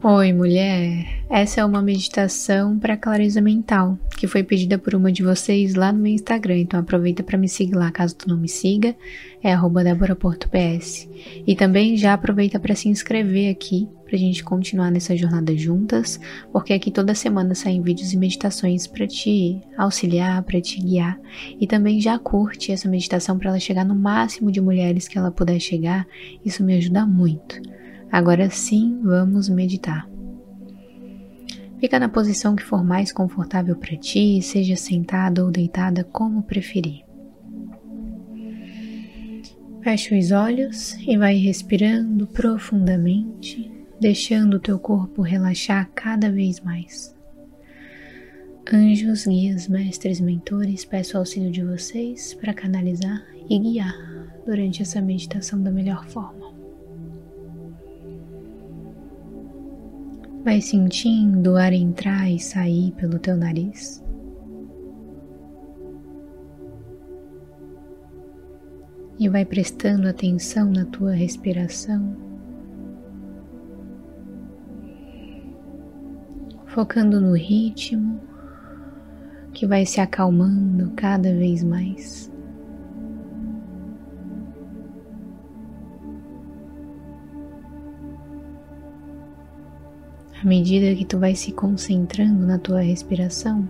Oi, mulher! Essa é uma meditação para clareza mental, que foi pedida por uma de vocês lá no meu Instagram, então aproveita para me seguir lá, caso tu não me siga, é @deboraportops. E também já aproveita para se inscrever aqui, para a gente continuar nessa jornada juntas, porque aqui toda semana saem vídeos e meditações para te auxiliar, para te guiar, e também já curte essa meditação para ela chegar no máximo de mulheres que ela puder chegar, isso me ajuda muito. Agora sim, vamos meditar. Fica na posição que for mais confortável para ti, seja sentada ou deitada, como preferir. Feche os olhos e vai respirando profundamente, deixando o teu corpo relaxar cada vez mais. Anjos, guias, mestres, mentores, peço auxílio de vocês para canalizar e guiar durante essa meditação da melhor forma. Vai sentindo o ar entrar e sair pelo teu nariz. E vai prestando atenção na tua respiração, focando no ritmo que vai se acalmando cada vez mais. À medida que tu vai se concentrando na tua respiração,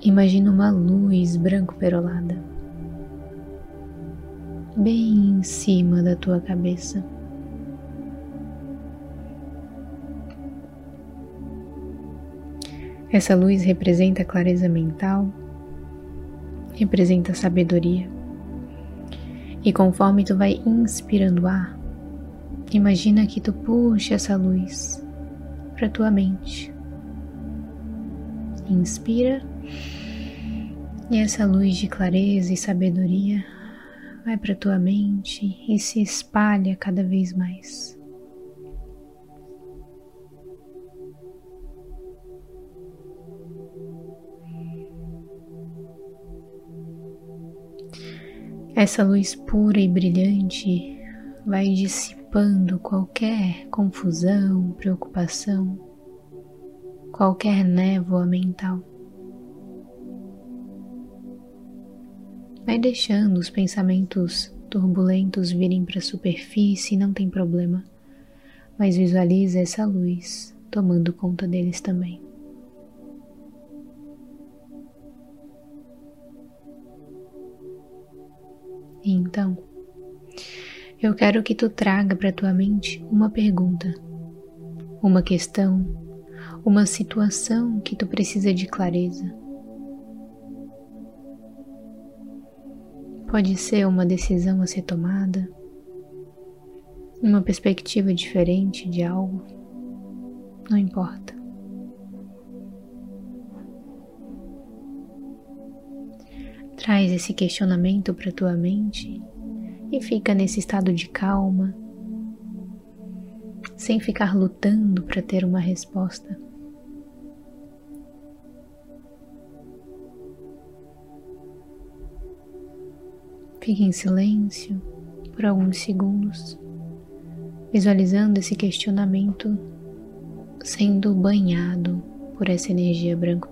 imagina uma luz branco perolada bem em cima da tua cabeça. Essa luz representa clareza mental, representa sabedoria. E conforme tu vai inspirando ar, Imagina que tu puxa essa luz para tua mente. Inspira e essa luz de clareza e sabedoria vai para tua mente e se espalha cada vez mais. Essa luz pura e brilhante vai dissipar dissipando qualquer confusão, preocupação, qualquer névoa mental. Vai deixando os pensamentos turbulentos virem para a superfície, não tem problema, mas visualiza essa luz tomando conta deles também. E então, eu quero que tu traga para tua mente uma pergunta, uma questão, uma situação que tu precisa de clareza. Pode ser uma decisão a ser tomada, uma perspectiva diferente de algo, não importa. Traz esse questionamento para tua mente e fica nesse estado de calma, sem ficar lutando para ter uma resposta. Fique em silêncio por alguns segundos, visualizando esse questionamento sendo banhado por essa energia branco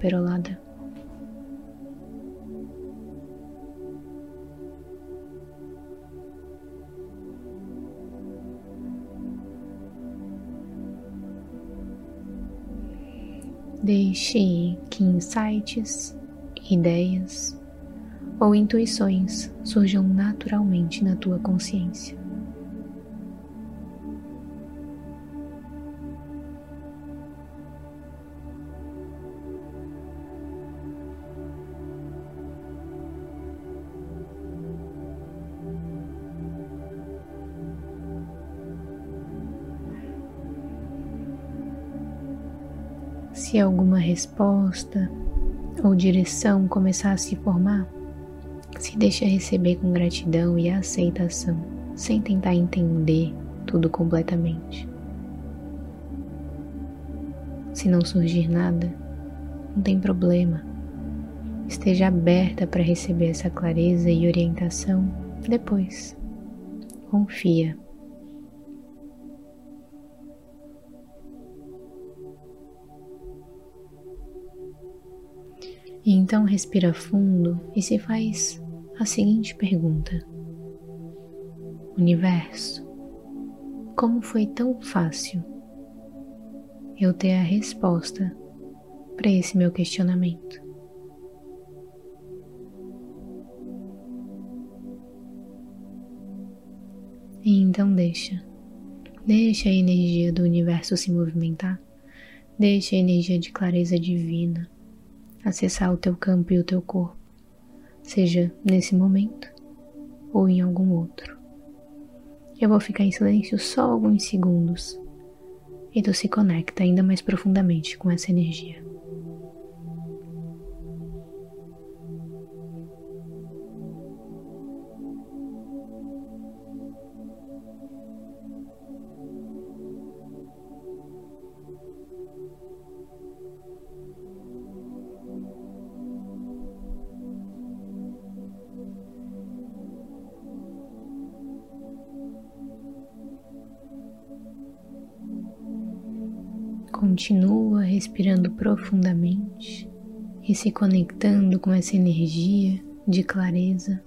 Deixe que insights, ideias ou intuições surjam naturalmente na tua consciência. Se alguma resposta ou direção começar a se formar, se deixa receber com gratidão e aceitação, sem tentar entender tudo completamente. Se não surgir nada, não tem problema. Esteja aberta para receber essa clareza e orientação depois. Confia. Então respira fundo e se faz a seguinte pergunta: Universo, como foi tão fácil eu ter a resposta para esse meu questionamento? E então deixa, deixa a energia do universo se movimentar, deixa a energia de clareza divina acessar o teu campo e o teu corpo, seja nesse momento ou em algum outro. Eu vou ficar em silêncio só alguns segundos e tu se conecta ainda mais profundamente com essa energia. Continua respirando profundamente e se conectando com essa energia de clareza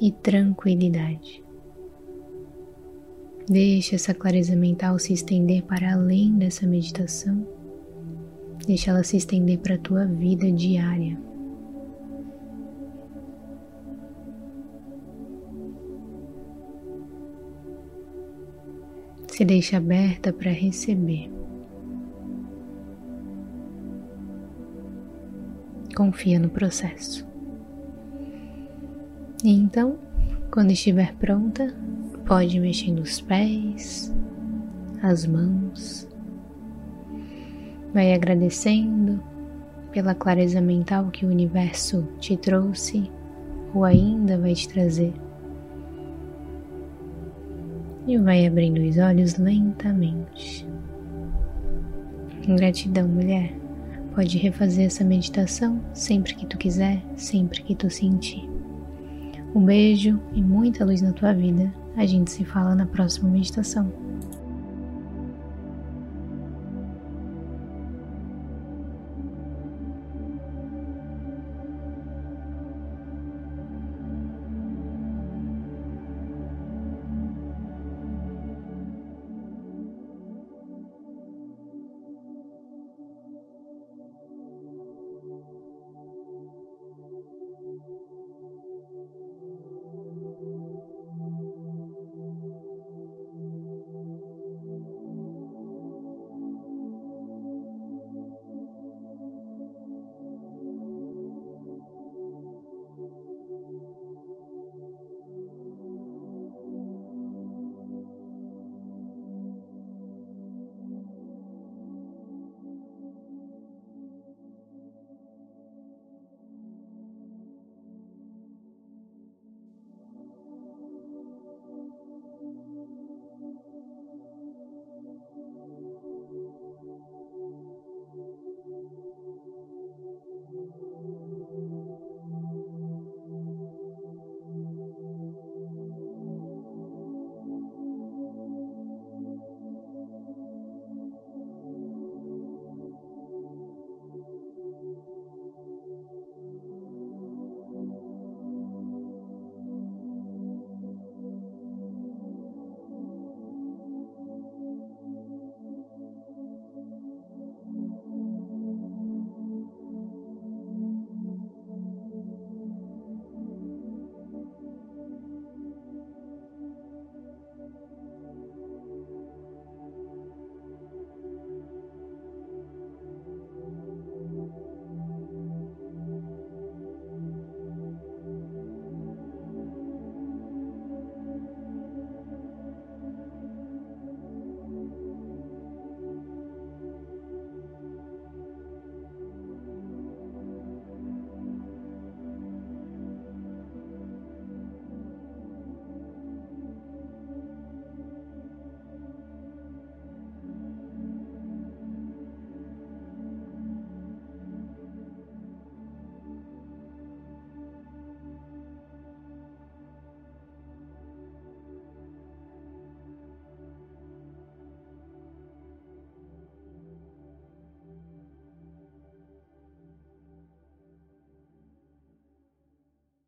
e tranquilidade. Deixa essa clareza mental se estender para além dessa meditação. Deixa ela se estender para a tua vida diária. Se deixa aberta para receber. Confia no processo. E então, quando estiver pronta, pode mexer nos pés, as mãos. Vai agradecendo pela clareza mental que o universo te trouxe ou ainda vai te trazer e vai abrindo os olhos lentamente. Gratidão, mulher. Pode refazer essa meditação sempre que tu quiser, sempre que tu sentir. Um beijo e muita luz na tua vida. A gente se fala na próxima meditação.